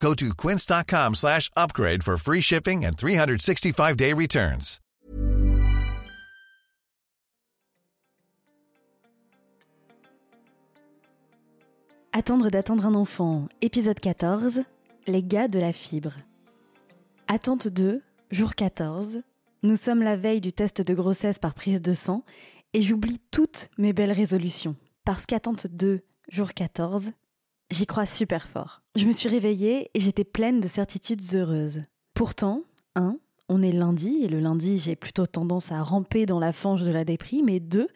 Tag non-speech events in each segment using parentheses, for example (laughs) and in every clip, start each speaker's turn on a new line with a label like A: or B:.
A: Go to quince.com slash upgrade for free shipping and 365-day returns.
B: Attendre d'attendre un enfant, épisode 14, les gars de la fibre. Attente 2, jour 14. Nous sommes la veille du test de grossesse par prise de sang et j'oublie toutes mes belles résolutions. Parce qu'attente 2, jour 14, j'y crois super fort. Je me suis réveillée et j'étais pleine de certitudes heureuses. Pourtant, 1. On est lundi, et le lundi, j'ai plutôt tendance à ramper dans la fange de la déprime. Et deux,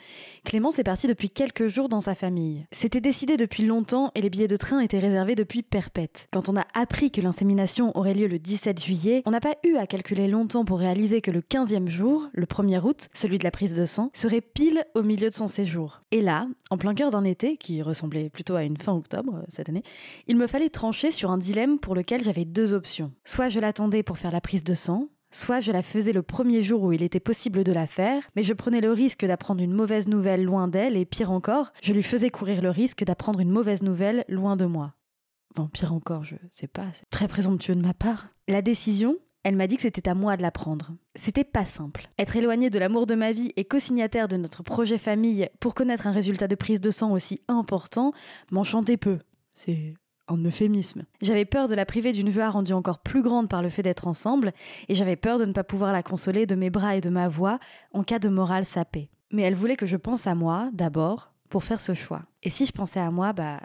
B: Clémence est partie depuis quelques jours dans sa famille. C'était décidé depuis longtemps et les billets de train étaient réservés depuis perpète. Quand on a appris que l'insémination aurait lieu le 17 juillet, on n'a pas eu à calculer longtemps pour réaliser que le 15e jour, le 1er août, celui de la prise de sang, serait pile au milieu de son séjour. Et là, en plein cœur d'un été, qui ressemblait plutôt à une fin octobre euh, cette année, il me fallait trancher sur un dilemme pour lequel j'avais deux options. Soit je l'attendais pour faire la prise de sang, Soit je la faisais le premier jour où il était possible de la faire, mais je prenais le risque d'apprendre une mauvaise nouvelle loin d'elle, et pire encore, je lui faisais courir le risque d'apprendre une mauvaise nouvelle loin de moi. Bon, pire encore, je sais pas, c'est très présomptueux de ma part. La décision, elle m'a dit que c'était à moi de la prendre. C'était pas simple. Être éloignée de l'amour de ma vie et co-signataire de notre projet famille pour connaître un résultat de prise de sang aussi important m'enchantait peu. C'est en euphémisme. J'avais peur de la priver d'une joie rendue encore plus grande par le fait d'être ensemble, et j'avais peur de ne pas pouvoir la consoler de mes bras et de ma voix en cas de morale sapée. Mais elle voulait que je pense à moi, d'abord, pour faire ce choix. Et si je pensais à moi, bah,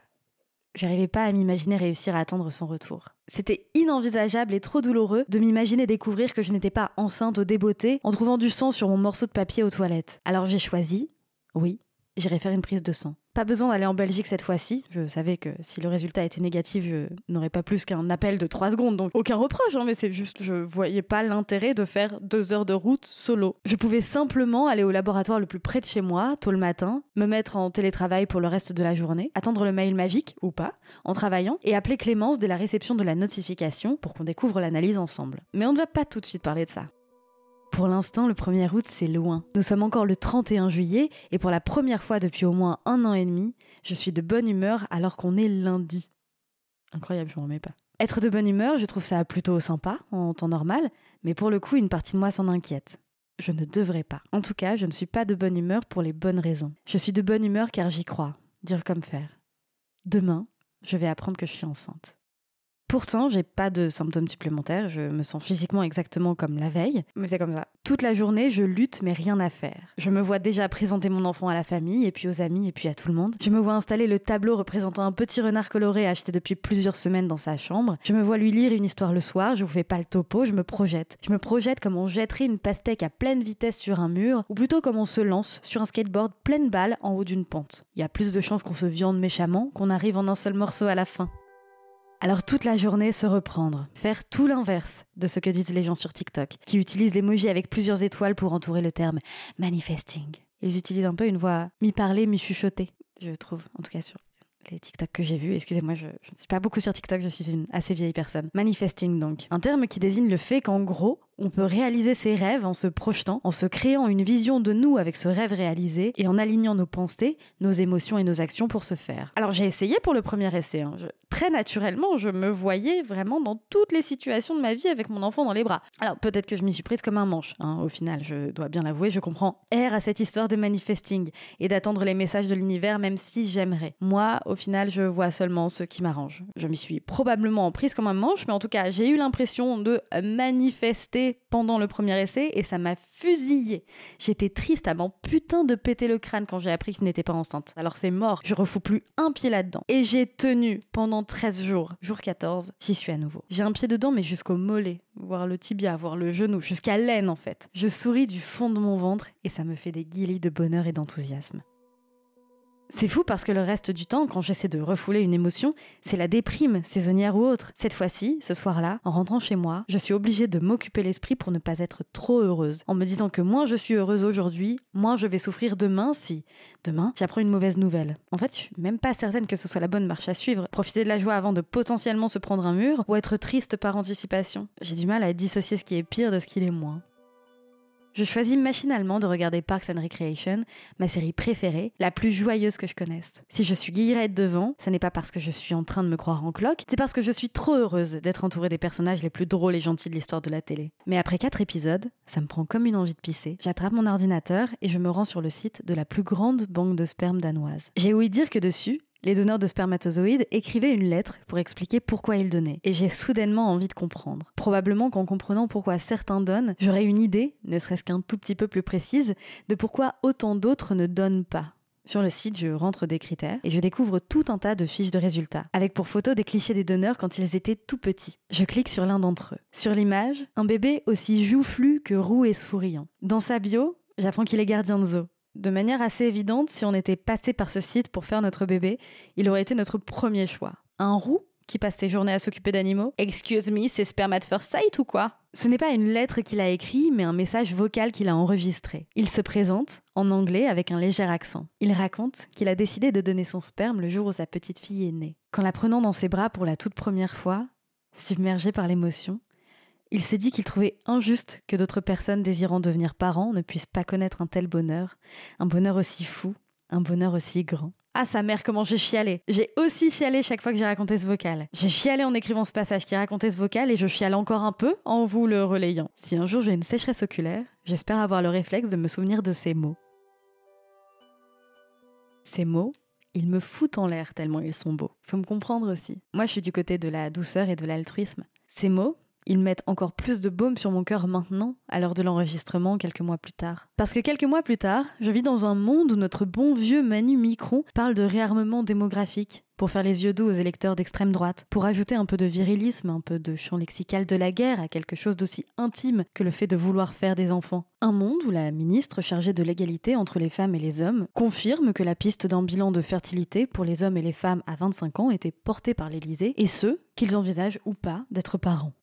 B: j'arrivais pas à m'imaginer réussir à attendre son retour. C'était inenvisageable et trop douloureux de m'imaginer découvrir que je n'étais pas enceinte au débeauté en trouvant du sang sur mon morceau de papier aux toilettes. Alors j'ai choisi, oui, j'irai faire une prise de sang. Pas besoin d'aller en Belgique cette fois-ci. Je savais que si le résultat était négatif, je n'aurais pas plus qu'un appel de 3 secondes. Donc aucun reproche, hein, mais c'est juste, je voyais pas l'intérêt de faire deux heures de route solo. Je pouvais simplement aller au laboratoire le plus près de chez moi, tôt le matin, me mettre en télétravail pour le reste de la journée, attendre le mail magique, ou pas, en travaillant, et appeler Clémence dès la réception de la notification pour qu'on découvre l'analyse ensemble. Mais on ne va pas tout de suite parler de ça. Pour l'instant, le 1er août, c'est loin. Nous sommes encore le 31 juillet et pour la première fois depuis au moins un an et demi, je suis de bonne humeur alors qu'on est lundi. Incroyable, je m'en remets pas. Être de bonne humeur, je trouve ça plutôt sympa en temps normal, mais pour le coup, une partie de moi s'en inquiète. Je ne devrais pas. En tout cas, je ne suis pas de bonne humeur pour les bonnes raisons. Je suis de bonne humeur car j'y crois, dire comme faire. Demain, je vais apprendre que je suis enceinte. Pourtant, j'ai pas de symptômes supplémentaires, je me sens physiquement exactement comme la veille, mais c'est comme ça. Toute la journée, je lutte mais rien à faire. Je me vois déjà présenter mon enfant à la famille et puis aux amis et puis à tout le monde. Je me vois installer le tableau représentant un petit renard coloré acheté depuis plusieurs semaines dans sa chambre. Je me vois lui lire une histoire le soir, je vous fais pas le topo, je me projette. Je me projette comme on jetterait une pastèque à pleine vitesse sur un mur ou plutôt comme on se lance sur un skateboard pleine balle en haut d'une pente. Il y a plus de chances qu'on se viande méchamment qu'on arrive en un seul morceau à la fin. Alors toute la journée, se reprendre, faire tout l'inverse de ce que disent les gens sur TikTok, qui utilisent l'emoji avec plusieurs étoiles pour entourer le terme manifesting. Ils utilisent un peu une voix mi-parlée, mi-chuchotée, je trouve, en tout cas sur les TikTok que j'ai vus. Excusez-moi, je ne suis pas beaucoup sur TikTok, je suis une assez vieille personne. Manifesting donc, un terme qui désigne le fait qu'en gros, on peut réaliser ses rêves en se projetant, en se créant une vision de nous avec ce rêve réalisé et en alignant nos pensées, nos émotions et nos actions pour ce faire. Alors j'ai essayé pour le premier essai. Hein. très naturellement, je me voyais vraiment dans toutes les situations de ma vie avec mon enfant dans les bras. Alors peut-être que je m'y suis prise comme un manche. Hein. Au final, je dois bien l'avouer, je comprends R à cette histoire de manifesting et d'attendre les messages de l'univers même si j'aimerais. Moi, au final, je vois seulement ce qui m'arrange. Je m'y suis probablement prise comme un manche, mais en tout cas, j'ai eu l'impression de manifester pendant le premier essai et ça m'a fusillé. J'étais triste à putain de péter le crâne quand j'ai appris que je n'étais pas enceinte. Alors c'est mort, je refous plus un pied là-dedans. Et j'ai tenu pendant 13 jours. Jour 14, j'y suis à nouveau. J'ai un pied dedans mais jusqu'au mollet, voire le tibia, voire le genou, jusqu'à l'aine en fait. Je souris du fond de mon ventre et ça me fait des guillis de bonheur et d'enthousiasme. C'est fou parce que le reste du temps, quand j'essaie de refouler une émotion, c'est la déprime, saisonnière ou autre. Cette fois-ci, ce soir-là, en rentrant chez moi, je suis obligée de m'occuper l'esprit pour ne pas être trop heureuse, en me disant que moins je suis heureuse aujourd'hui, moins je vais souffrir demain si, demain, j'apprends une mauvaise nouvelle. En fait, je suis même pas certaine que ce soit la bonne marche à suivre. Profiter de la joie avant de potentiellement se prendre un mur, ou être triste par anticipation. J'ai du mal à dissocier ce qui est pire de ce qui est moins. Je choisis machinalement de regarder Parks and Recreation, ma série préférée, la plus joyeuse que je connaisse. Si je suis guillerette devant, ce n'est pas parce que je suis en train de me croire en cloque, c'est parce que je suis trop heureuse d'être entourée des personnages les plus drôles et gentils de l'histoire de la télé. Mais après quatre épisodes, ça me prend comme une envie de pisser. J'attrape mon ordinateur et je me rends sur le site de la plus grande banque de sperme danoise. J'ai ouï dire que dessus, les donneurs de spermatozoïdes écrivaient une lettre pour expliquer pourquoi ils donnaient. Et j'ai soudainement envie de comprendre. Probablement qu'en comprenant pourquoi certains donnent, j'aurai une idée, ne serait-ce qu'un tout petit peu plus précise, de pourquoi autant d'autres ne donnent pas. Sur le site, je rentre des critères et je découvre tout un tas de fiches de résultats, avec pour photo des clichés des donneurs quand ils étaient tout petits. Je clique sur l'un d'entre eux. Sur l'image, un bébé aussi joufflu que roux et souriant. Dans sa bio, j'apprends qu'il est gardien de zoo de manière assez évidente, si on était passé par ce site pour faire notre bébé, il aurait été notre premier choix. Un roux qui passe ses journées à s'occuper d'animaux Excuse me, c'est spermat first sight ou quoi? Ce n'est pas une lettre qu'il a écrit, mais un message vocal qu'il a enregistré. Il se présente, en anglais, avec un léger accent. Il raconte qu'il a décidé de donner son sperme le jour où sa petite fille est née. Qu'en la prenant dans ses bras pour la toute première fois, submergé par l'émotion, il s'est dit qu'il trouvait injuste que d'autres personnes désirant devenir parents ne puissent pas connaître un tel bonheur, un bonheur aussi fou, un bonheur aussi grand. Ah sa mère, comment j'ai chialé J'ai aussi chialé chaque fois que j'ai raconté ce vocal. J'ai chialé en écrivant ce passage qui racontait ce vocal et je chiale encore un peu en vous le relayant. Si un jour j'ai une sécheresse oculaire, j'espère avoir le réflexe de me souvenir de ces mots. Ces mots, ils me foutent en l'air tellement ils sont beaux. Faut me comprendre aussi. Moi je suis du côté de la douceur et de l'altruisme. Ces mots, ils mettent encore plus de baume sur mon cœur maintenant, à l'heure de l'enregistrement, quelques mois plus tard. Parce que quelques mois plus tard, je vis dans un monde où notre bon vieux Manu Micron parle de réarmement démographique, pour faire les yeux doux aux électeurs d'extrême droite, pour ajouter un peu de virilisme, un peu de champ lexical de la guerre à quelque chose d'aussi intime que le fait de vouloir faire des enfants. Un monde où la ministre chargée de l'égalité entre les femmes et les hommes confirme que la piste d'un bilan de fertilité pour les hommes et les femmes à 25 ans était portée par l'Élysée et ceux qu'ils envisagent ou pas d'être parents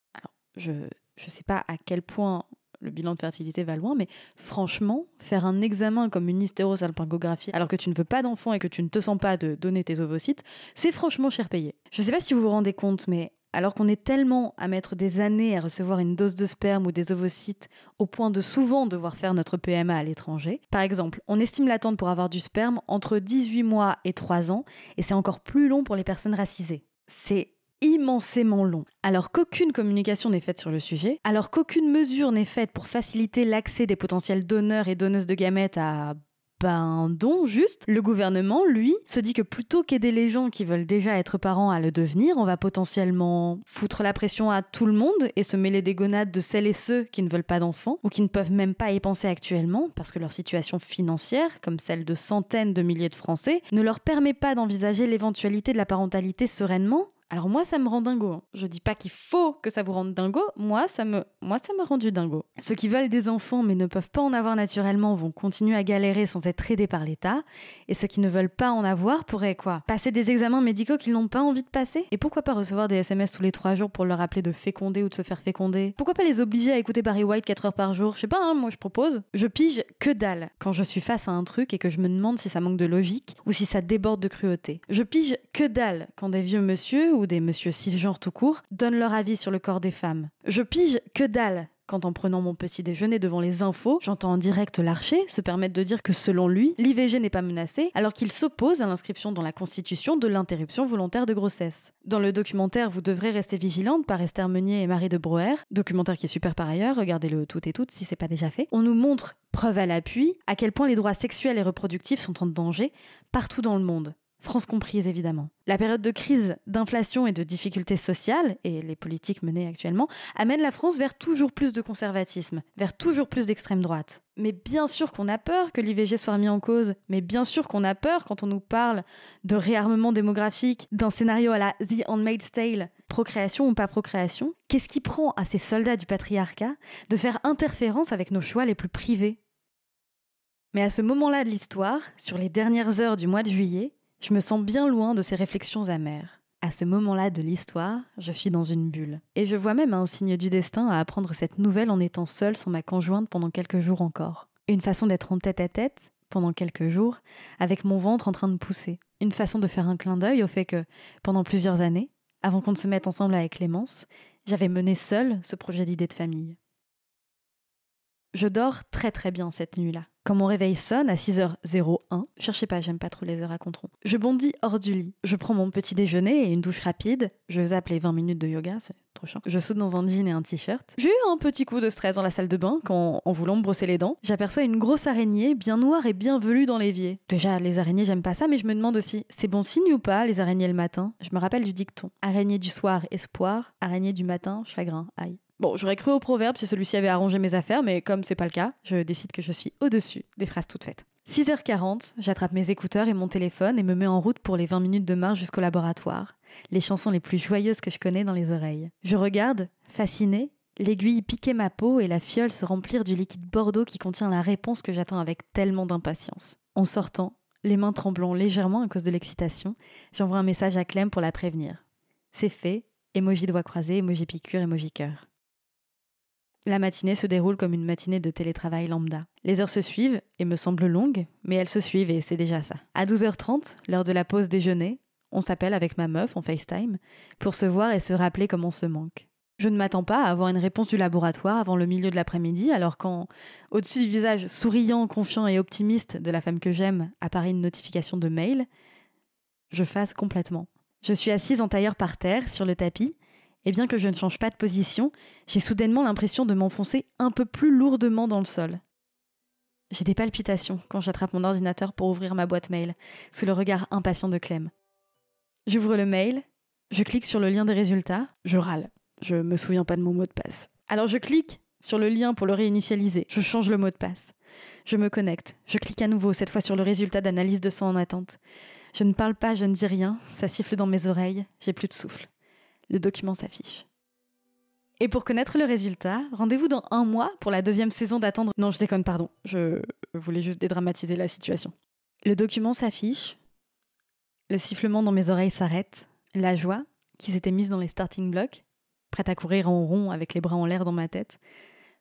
B: je ne sais pas à quel point le bilan de fertilité va loin, mais franchement, faire un examen comme une hystérosalpingographie alors que tu ne veux pas d'enfant et que tu ne te sens pas de donner tes ovocytes, c'est franchement cher payé. Je ne sais pas si vous vous rendez compte, mais alors qu'on est tellement à mettre des années à recevoir une dose de sperme ou des ovocytes au point de souvent devoir faire notre PMA à l'étranger. Par exemple, on estime l'attente pour avoir du sperme entre 18 mois et 3 ans, et c'est encore plus long pour les personnes racisées. C'est immensément long. Alors qu'aucune communication n'est faite sur le sujet, alors qu'aucune mesure n'est faite pour faciliter l'accès des potentiels donneurs et donneuses de gamètes à ben don juste. Le gouvernement, lui, se dit que plutôt qu'aider les gens qui veulent déjà être parents à le devenir, on va potentiellement foutre la pression à tout le monde et se mêler des gonades de celles et ceux qui ne veulent pas d'enfants ou qui ne peuvent même pas y penser actuellement parce que leur situation financière, comme celle de centaines de milliers de Français, ne leur permet pas d'envisager l'éventualité de la parentalité sereinement alors moi, ça me rend dingo. Hein. Je dis pas qu'il faut que ça vous rende dingo. Moi, ça me, moi, ça m'a rendu dingo. Ceux qui veulent des enfants mais ne peuvent pas en avoir naturellement vont continuer à galérer sans être aidés par l'État. Et ceux qui ne veulent pas en avoir pourraient quoi? Passer des examens médicaux qu'ils n'ont pas envie de passer? Et pourquoi pas recevoir des SMS tous les trois jours pour leur rappeler de féconder ou de se faire féconder? Pourquoi pas les obliger à écouter Barry White 4 heures par jour? Je sais pas, hein, moi je propose. Je pige que dalle quand je suis face à un truc et que je me demande si ça manque de logique ou si ça déborde de cruauté. Je pige que dalle quand des vieux monsieur ou des monsieur cisgenres tout court donnent leur avis sur le corps des femmes. Je pige que dalle quand en prenant mon petit déjeuner devant les infos, j'entends en direct l'archer se permettre de dire que selon lui, l'IVG n'est pas menacée, alors qu'il s'oppose à l'inscription dans la Constitution de l'interruption volontaire de grossesse. Dans le documentaire Vous devrez rester vigilante par Esther Meunier et Marie de Brouwer, documentaire qui est super par ailleurs, regardez-le tout et toutes si c'est pas déjà fait, on nous montre, preuve à l'appui, à quel point les droits sexuels et reproductifs sont en danger partout dans le monde. France comprise évidemment. La période de crise, d'inflation et de difficultés sociales, et les politiques menées actuellement, amènent la France vers toujours plus de conservatisme, vers toujours plus d'extrême droite. Mais bien sûr qu'on a peur que l'IVG soit remis en cause, mais bien sûr qu'on a peur quand on nous parle de réarmement démographique, d'un scénario à la The Handmaid's Tale, procréation ou pas procréation. Qu'est-ce qui prend à ces soldats du patriarcat de faire interférence avec nos choix les plus privés? Mais à ce moment-là de l'histoire, sur les dernières heures du mois de juillet, je me sens bien loin de ces réflexions amères. À ce moment-là de l'histoire, je suis dans une bulle. Et je vois même un signe du destin à apprendre cette nouvelle en étant seule sans ma conjointe pendant quelques jours encore. Une façon d'être en tête à tête, pendant quelques jours, avec mon ventre en train de pousser. Une façon de faire un clin d'œil au fait que, pendant plusieurs années, avant qu'on ne se mette ensemble avec Clémence, j'avais mené seule ce projet d'idée de famille. Je dors très très bien cette nuit-là. Quand mon réveil sonne à 6h01, cherchez pas, j'aime pas trop les heures à contron. Je bondis hors du lit. Je prends mon petit déjeuner et une douche rapide. Je zappe les 20 minutes de yoga, c'est trop chiant. Je saute dans un jean et un t-shirt. J'ai eu un petit coup de stress dans la salle de bain quand, en voulant me brosser les dents, j'aperçois une grosse araignée bien noire et bien velue dans l'évier. Déjà, les araignées, j'aime pas ça, mais je me demande aussi, c'est bon signe ou pas les araignées le matin? Je me rappelle du dicton. Araignée du soir, espoir. Araignée du matin, chagrin. Aïe. Bon, j'aurais cru au proverbe si celui-ci avait arrangé mes affaires, mais comme c'est pas le cas, je décide que je suis au-dessus des phrases toutes faites. 6h40, j'attrape mes écouteurs et mon téléphone et me mets en route pour les 20 minutes de marche jusqu'au laboratoire. Les chansons les plus joyeuses que je connais dans les oreilles. Je regarde, fasciné, l'aiguille piquer ma peau et la fiole se remplir du liquide bordeaux qui contient la réponse que j'attends avec tellement d'impatience. En sortant, les mains tremblant légèrement à cause de l'excitation, j'envoie un message à Clem pour la prévenir. C'est fait, emoji doigt croisé, emoji piqûre, emoji cœur. La matinée se déroule comme une matinée de télétravail lambda. Les heures se suivent et me semblent longues, mais elles se suivent et c'est déjà ça. À 12h30, l'heure de la pause déjeuner, on s'appelle avec ma meuf en FaceTime pour se voir et se rappeler comment on se manque. Je ne m'attends pas à avoir une réponse du laboratoire avant le milieu de l'après-midi, alors quand, au-dessus du visage souriant, confiant et optimiste de la femme que j'aime, apparaît une notification de mail, je phase complètement. Je suis assise en tailleur par terre, sur le tapis, et bien que je ne change pas de position, j'ai soudainement l'impression de m'enfoncer un peu plus lourdement dans le sol. J'ai des palpitations quand j'attrape mon ordinateur pour ouvrir ma boîte mail, sous le regard impatient de Clem. J'ouvre le mail, je clique sur le lien des résultats, je râle. Je me souviens pas de mon mot de passe. Alors je clique sur le lien pour le réinitialiser, je change le mot de passe. Je me connecte, je clique à nouveau, cette fois sur le résultat d'analyse de sang en attente. Je ne parle pas, je ne dis rien, ça siffle dans mes oreilles, j'ai plus de souffle le document s'affiche. Et pour connaître le résultat, rendez-vous dans un mois pour la deuxième saison d'attendre. Non, je déconne, pardon. Je voulais juste dédramatiser la situation. Le document s'affiche. Le sifflement dans mes oreilles s'arrête. La joie, qui s'était mise dans les starting blocks, prête à courir en rond avec les bras en l'air dans ma tête,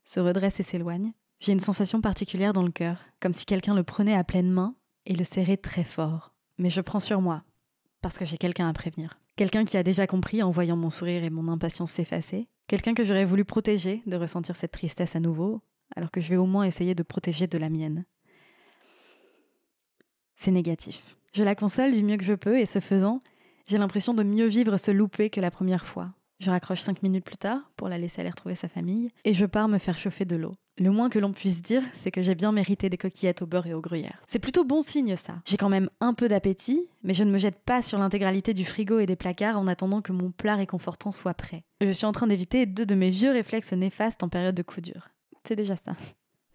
B: se redresse et s'éloigne. J'ai une sensation particulière dans le cœur, comme si quelqu'un le prenait à pleine main et le serrait très fort. Mais je prends sur moi, parce que j'ai quelqu'un à prévenir. Quelqu'un qui a déjà compris en voyant mon sourire et mon impatience s'effacer. Quelqu'un que j'aurais voulu protéger de ressentir cette tristesse à nouveau, alors que je vais au moins essayer de protéger de la mienne. C'est négatif. Je la console du mieux que je peux et ce faisant, j'ai l'impression de mieux vivre ce loupé que la première fois. Je raccroche cinq minutes plus tard pour la laisser aller retrouver sa famille et je pars me faire chauffer de l'eau. Le moins que l'on puisse dire, c'est que j'ai bien mérité des coquillettes au beurre et au gruyère. C'est plutôt bon signe ça. J'ai quand même un peu d'appétit, mais je ne me jette pas sur l'intégralité du frigo et des placards en attendant que mon plat réconfortant soit prêt. Je suis en train d'éviter deux de mes vieux réflexes néfastes en période de coup dur. C'est déjà ça.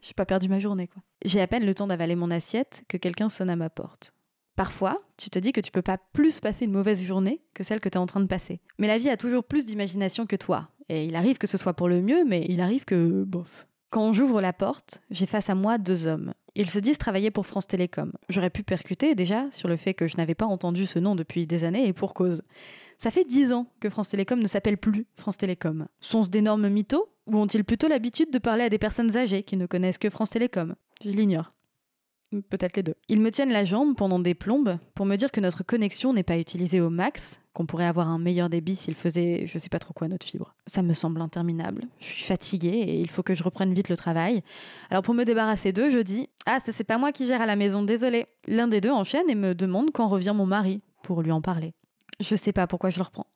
B: J'ai pas perdu ma journée quoi. J'ai à peine le temps d'avaler mon assiette que quelqu'un sonne à ma porte. Parfois, tu te dis que tu peux pas plus passer une mauvaise journée que celle que tu es en train de passer. Mais la vie a toujours plus d'imagination que toi. Et il arrive que ce soit pour le mieux, mais il arrive que, bof. Quand j'ouvre la porte, j'ai face à moi deux hommes. Ils se disent travailler pour France Télécom. J'aurais pu percuter déjà sur le fait que je n'avais pas entendu ce nom depuis des années et pour cause. Ça fait dix ans que France Télécom ne s'appelle plus France Télécom. Sont-ce d'énormes mythos ou ont-ils plutôt l'habitude de parler à des personnes âgées qui ne connaissent que France Télécom? Je l'ignore. Peut-être les deux. Ils me tiennent la jambe pendant des plombes pour me dire que notre connexion n'est pas utilisée au max, qu'on pourrait avoir un meilleur débit s'il faisait je sais pas trop quoi notre fibre. Ça me semble interminable. Je suis fatiguée et il faut que je reprenne vite le travail. Alors pour me débarrasser d'eux, je dis Ah, ça c'est pas moi qui gère à la maison, désolé. L'un des deux enchaîne et me demande quand revient mon mari pour lui en parler. Je sais pas pourquoi je le reprends.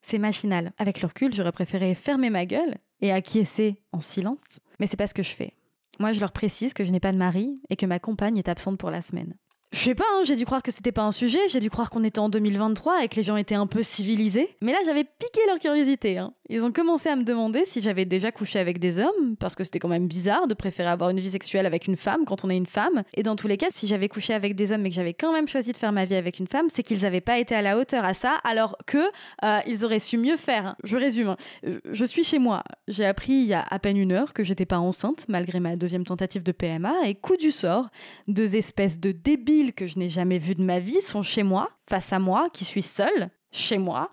B: C'est machinal. Avec le recul, j'aurais préféré fermer ma gueule et acquiescer en silence, mais c'est pas ce que je fais. Moi, je leur précise que je n'ai pas de mari et que ma compagne est absente pour la semaine. Je sais pas, hein, j'ai dû croire que c'était pas un sujet, j'ai dû croire qu'on était en 2023 et que les gens étaient un peu civilisés. Mais là, j'avais piqué leur curiosité. Hein. Ils ont commencé à me demander si j'avais déjà couché avec des hommes, parce que c'était quand même bizarre de préférer avoir une vie sexuelle avec une femme quand on est une femme. Et dans tous les cas, si j'avais couché avec des hommes et que j'avais quand même choisi de faire ma vie avec une femme, c'est qu'ils avaient pas été à la hauteur à ça, alors que euh, ils auraient su mieux faire. Je résume. Hein. Je suis chez moi. J'ai appris il y a à peine une heure que j'étais pas enceinte, malgré ma deuxième tentative de PMA, et coup du sort, deux espèces de débiles que je n'ai jamais vues de ma vie sont chez moi, face à moi, qui suis seule, chez moi,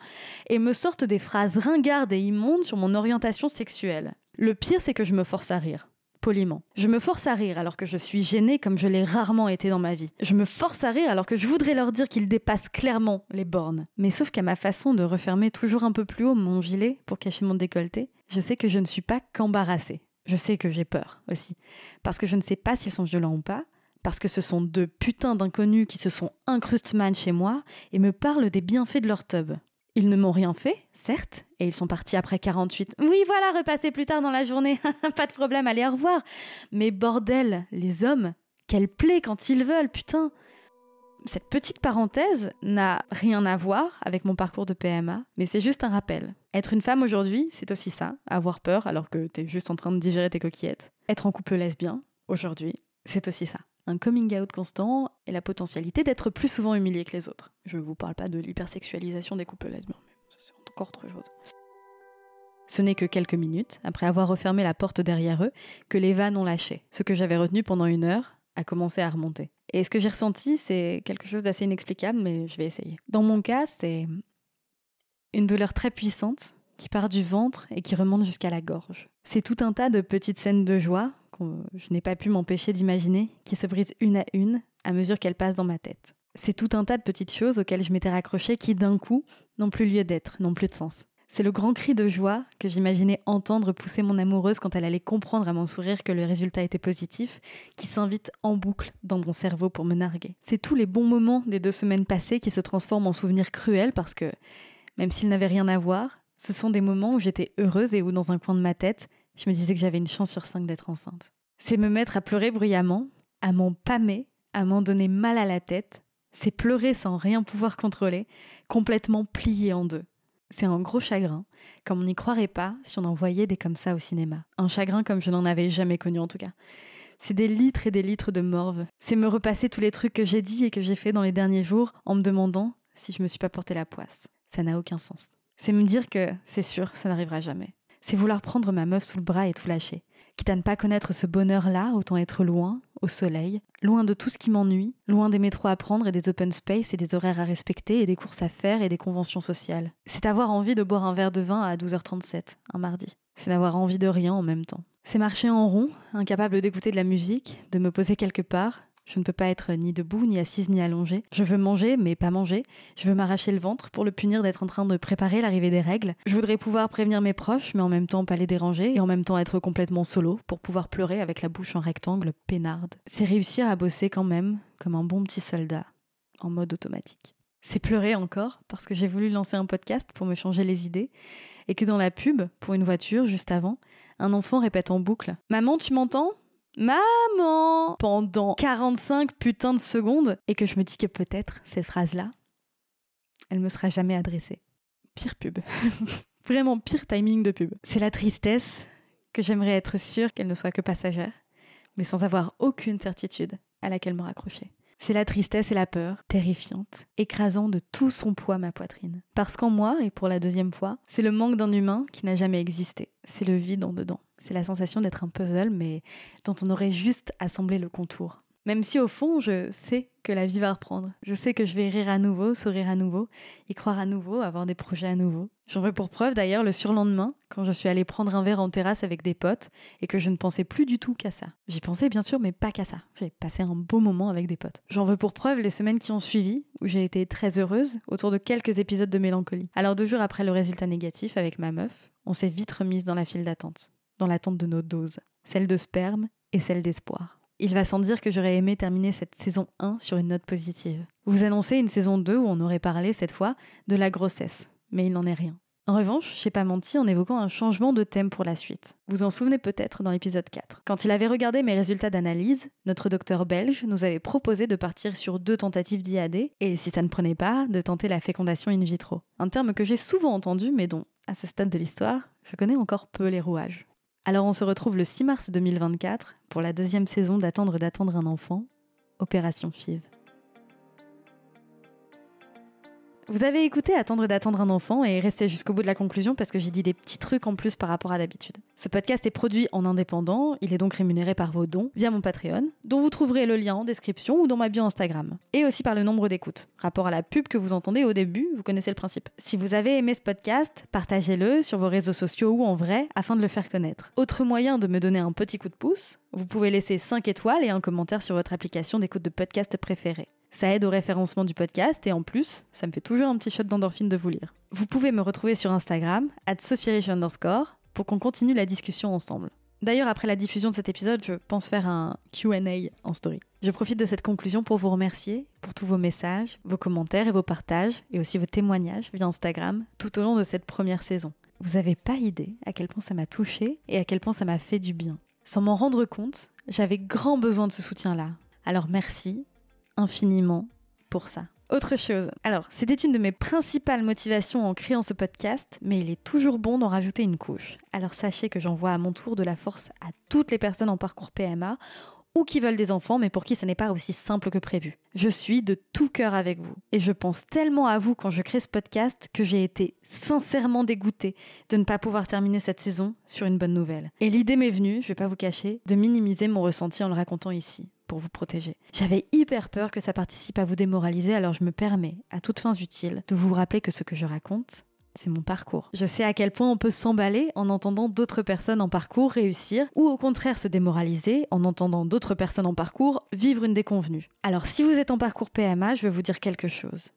B: et me sortent des phrases ringardes et immondes sur mon orientation sexuelle. Le pire, c'est que je me force à rire. Poliment. Je me force à rire alors que je suis gênée comme je l'ai rarement été dans ma vie. Je me force à rire alors que je voudrais leur dire qu'ils dépassent clairement les bornes. Mais sauf qu'à ma façon de refermer toujours un peu plus haut mon gilet pour cacher mon décolleté, je sais que je ne suis pas qu'embarrassée. Je sais que j'ai peur aussi. Parce que je ne sais pas s'ils sont violents ou pas, parce que ce sont deux putains d'inconnus qui se sont incrustman chez moi et me parlent des bienfaits de leur tub. Ils ne m'ont rien fait, certes, et ils sont partis après 48. Oui, voilà, repasser plus tard dans la journée, (laughs) pas de problème, allez, au revoir. Mais bordel, les hommes, quelle plaie quand ils veulent, putain. Cette petite parenthèse n'a rien à voir avec mon parcours de PMA, mais c'est juste un rappel. Être une femme aujourd'hui, c'est aussi ça, avoir peur alors que t'es juste en train de digérer tes coquillettes. Être en couple lesbien, aujourd'hui, c'est aussi ça un coming out constant et la potentialité d'être plus souvent humilié que les autres. Je ne vous parle pas de l'hypersexualisation des couples lesbiens, mais c'est encore autre chose. Ce n'est que quelques minutes, après avoir refermé la porte derrière eux, que les vannes ont lâché. Ce que j'avais retenu pendant une heure a commencé à remonter. Et ce que j'ai ressenti, c'est quelque chose d'assez inexplicable, mais je vais essayer. Dans mon cas, c'est une douleur très puissante qui part du ventre et qui remonte jusqu'à la gorge. C'est tout un tas de petites scènes de joie je n'ai pas pu m'empêcher d'imaginer, qui se brisent une à une à mesure qu'elles passent dans ma tête. C'est tout un tas de petites choses auxquelles je m'étais raccrochée qui, d'un coup, n'ont plus lieu d'être, n'ont plus de sens. C'est le grand cri de joie que j'imaginais entendre pousser mon amoureuse quand elle allait comprendre à mon sourire que le résultat était positif, qui s'invite en boucle dans mon cerveau pour me narguer. C'est tous les bons moments des deux semaines passées qui se transforment en souvenirs cruels parce que, même s'ils n'avaient rien à voir, ce sont des moments où j'étais heureuse et où, dans un coin de ma tête, je me disais que j'avais une chance sur cinq d'être enceinte. C'est me mettre à pleurer bruyamment, à m'en pâmer, à m'en donner mal à la tête. C'est pleurer sans rien pouvoir contrôler, complètement plié en deux. C'est un gros chagrin, comme on n'y croirait pas si on en voyait des comme ça au cinéma. Un chagrin comme je n'en avais jamais connu en tout cas. C'est des litres et des litres de morve. C'est me repasser tous les trucs que j'ai dit et que j'ai fait dans les derniers jours en me demandant si je me suis pas porté la poisse. Ça n'a aucun sens. C'est me dire que, c'est sûr, ça n'arrivera jamais c'est vouloir prendre ma meuf sous le bras et tout lâcher. Quitte à ne pas connaître ce bonheur-là, autant être loin, au soleil, loin de tout ce qui m'ennuie, loin des métros à prendre et des open space et des horaires à respecter et des courses à faire et des conventions sociales. C'est avoir envie de boire un verre de vin à 12h37, un mardi. C'est d'avoir envie de rien en même temps. C'est marcher en rond, incapable d'écouter de la musique, de me poser quelque part, je ne peux pas être ni debout, ni assise, ni allongée. Je veux manger, mais pas manger. Je veux m'arracher le ventre pour le punir d'être en train de préparer l'arrivée des règles. Je voudrais pouvoir prévenir mes proches, mais en même temps pas les déranger, et en même temps être complètement solo pour pouvoir pleurer avec la bouche en rectangle, peinarde. C'est réussir à bosser quand même, comme un bon petit soldat, en mode automatique. C'est pleurer encore, parce que j'ai voulu lancer un podcast pour me changer les idées, et que dans la pub, pour une voiture, juste avant, un enfant répète en boucle Maman, tu m'entends? Maman pendant 45 putains de secondes et que je me dis que peut-être cette phrase-là, elle me sera jamais adressée. Pire pub. (laughs) Vraiment pire timing de pub. C'est la tristesse que j'aimerais être sûre qu'elle ne soit que passagère, mais sans avoir aucune certitude à laquelle me raccrocher. C'est la tristesse et la peur, terrifiante, écrasant de tout son poids ma poitrine. Parce qu'en moi, et pour la deuxième fois, c'est le manque d'un humain qui n'a jamais existé. C'est le vide en dedans. C'est la sensation d'être un puzzle, mais dont on aurait juste assemblé le contour. Même si au fond, je sais que la vie va reprendre. Je sais que je vais rire à nouveau, sourire à nouveau, y croire à nouveau, avoir des projets à nouveau. J'en veux pour preuve d'ailleurs le surlendemain, quand je suis allée prendre un verre en terrasse avec des potes et que je ne pensais plus du tout qu'à ça. J'y pensais bien sûr, mais pas qu'à ça. J'ai passé un beau moment avec des potes. J'en veux pour preuve les semaines qui ont suivi, où j'ai été très heureuse, autour de quelques épisodes de mélancolie. Alors deux jours après le résultat négatif avec ma meuf, on s'est vite remise dans la file d'attente dans l'attente de nos doses, celle de sperme et celle d'espoir. Il va sans dire que j'aurais aimé terminer cette saison 1 sur une note positive. Vous annoncez une saison 2 où on aurait parlé cette fois de la grossesse, mais il n'en est rien. En revanche, j'ai pas menti en évoquant un changement de thème pour la suite. Vous en souvenez peut-être dans l'épisode 4. Quand il avait regardé mes résultats d'analyse, notre docteur belge nous avait proposé de partir sur deux tentatives d'IAD et si ça ne prenait pas, de tenter la fécondation in vitro. Un terme que j'ai souvent entendu mais dont, à ce stade de l'histoire, je connais encore peu les rouages. Alors on se retrouve le 6 mars 2024 pour la deuxième saison d'Attendre d'attendre un enfant, Opération FIV. Vous avez écouté Attendre d'attendre un enfant et restez jusqu'au bout de la conclusion parce que j'ai dit des petits trucs en plus par rapport à d'habitude. Ce podcast est produit en indépendant, il est donc rémunéré par vos dons via mon Patreon, dont vous trouverez le lien en description ou dans ma bio Instagram. Et aussi par le nombre d'écoutes. Rapport à la pub que vous entendez au début, vous connaissez le principe. Si vous avez aimé ce podcast, partagez-le sur vos réseaux sociaux ou en vrai afin de le faire connaître. Autre moyen de me donner un petit coup de pouce, vous pouvez laisser 5 étoiles et un commentaire sur votre application d'écoute de podcast préférée. Ça aide au référencement du podcast et en plus, ça me fait toujours un petit shot d'endorphine de vous lire. Vous pouvez me retrouver sur Instagram, at underscore, pour qu'on continue la discussion ensemble. D'ailleurs, après la diffusion de cet épisode, je pense faire un QA en story. Je profite de cette conclusion pour vous remercier pour tous vos messages, vos commentaires et vos partages, et aussi vos témoignages via Instagram tout au long de cette première saison. Vous n'avez pas idée à quel point ça m'a touché et à quel point ça m'a fait du bien. Sans m'en rendre compte, j'avais grand besoin de ce soutien-là. Alors merci infiniment pour ça. Autre chose. Alors, c'était une de mes principales motivations en créant ce podcast, mais il est toujours bon d'en rajouter une couche. Alors sachez que j'envoie à mon tour de la force à toutes les personnes en parcours PMA ou qui veulent des enfants, mais pour qui ce n'est pas aussi simple que prévu. Je suis de tout cœur avec vous. Et je pense tellement à vous quand je crée ce podcast que j'ai été sincèrement dégoûtée de ne pas pouvoir terminer cette saison sur une bonne nouvelle. Et l'idée m'est venue, je vais pas vous cacher, de minimiser mon ressenti en le racontant ici pour vous protéger. J'avais hyper peur que ça participe à vous démoraliser, alors je me permets, à toutes fins utiles, de vous rappeler que ce que je raconte, c'est mon parcours. Je sais à quel point on peut s'emballer en entendant d'autres personnes en parcours réussir ou au contraire se démoraliser en entendant d'autres personnes en parcours vivre une déconvenue. Alors si vous êtes en parcours PMA, je vais vous dire quelque chose.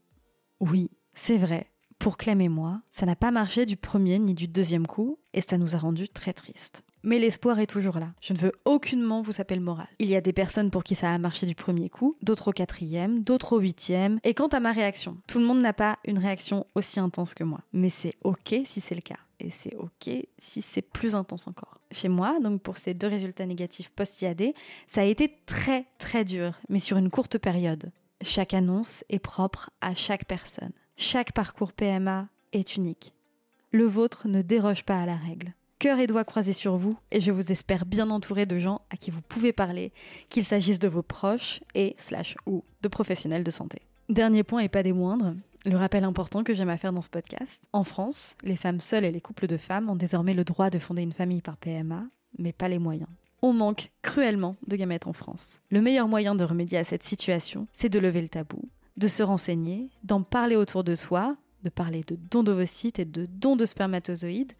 B: Oui, c'est vrai. Pour Clem et moi, ça n'a pas marché du premier ni du deuxième coup et ça nous a rendus très tristes. Mais l'espoir est toujours là. Je ne veux aucunement vous saper le moral. Il y a des personnes pour qui ça a marché du premier coup, d'autres au quatrième, d'autres au huitième. Et quant à ma réaction, tout le monde n'a pas une réaction aussi intense que moi. Mais c'est ok si c'est le cas. Et c'est ok si c'est plus intense encore. Chez moi, donc pour ces deux résultats négatifs post-IAD, ça a été très très dur, mais sur une courte période. Chaque annonce est propre à chaque personne. Chaque parcours PMA est unique. Le vôtre ne déroge pas à la règle cœur et doigts croisés sur vous et je vous espère bien entouré de gens à qui vous pouvez parler, qu'il s'agisse de vos proches et slash ou de professionnels de santé. Dernier point et pas des moindres, le rappel important que j'aime à faire dans ce podcast. En France, les femmes seules et les couples de femmes ont désormais le droit de fonder une famille par PMA, mais pas les moyens. On manque cruellement de gamètes en France. Le meilleur moyen de remédier à cette situation, c'est de lever le tabou, de se renseigner, d'en parler autour de soi, de parler de dons d'ovocytes et de dons de spermatozoïdes,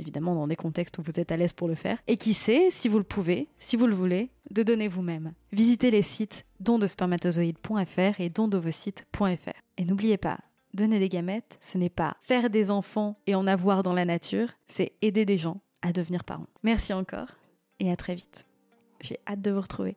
B: évidemment dans des contextes où vous êtes à l'aise pour le faire. Et qui sait, si vous le pouvez, si vous le voulez, de donner vous-même. Visitez les sites dondespermatozoïdes.fr et dondovocytes.fr. Et n'oubliez pas, donner des gamètes, ce n'est pas faire des enfants et en avoir dans la nature, c'est aider des gens à devenir parents. Merci encore et à très vite. J'ai hâte de vous retrouver.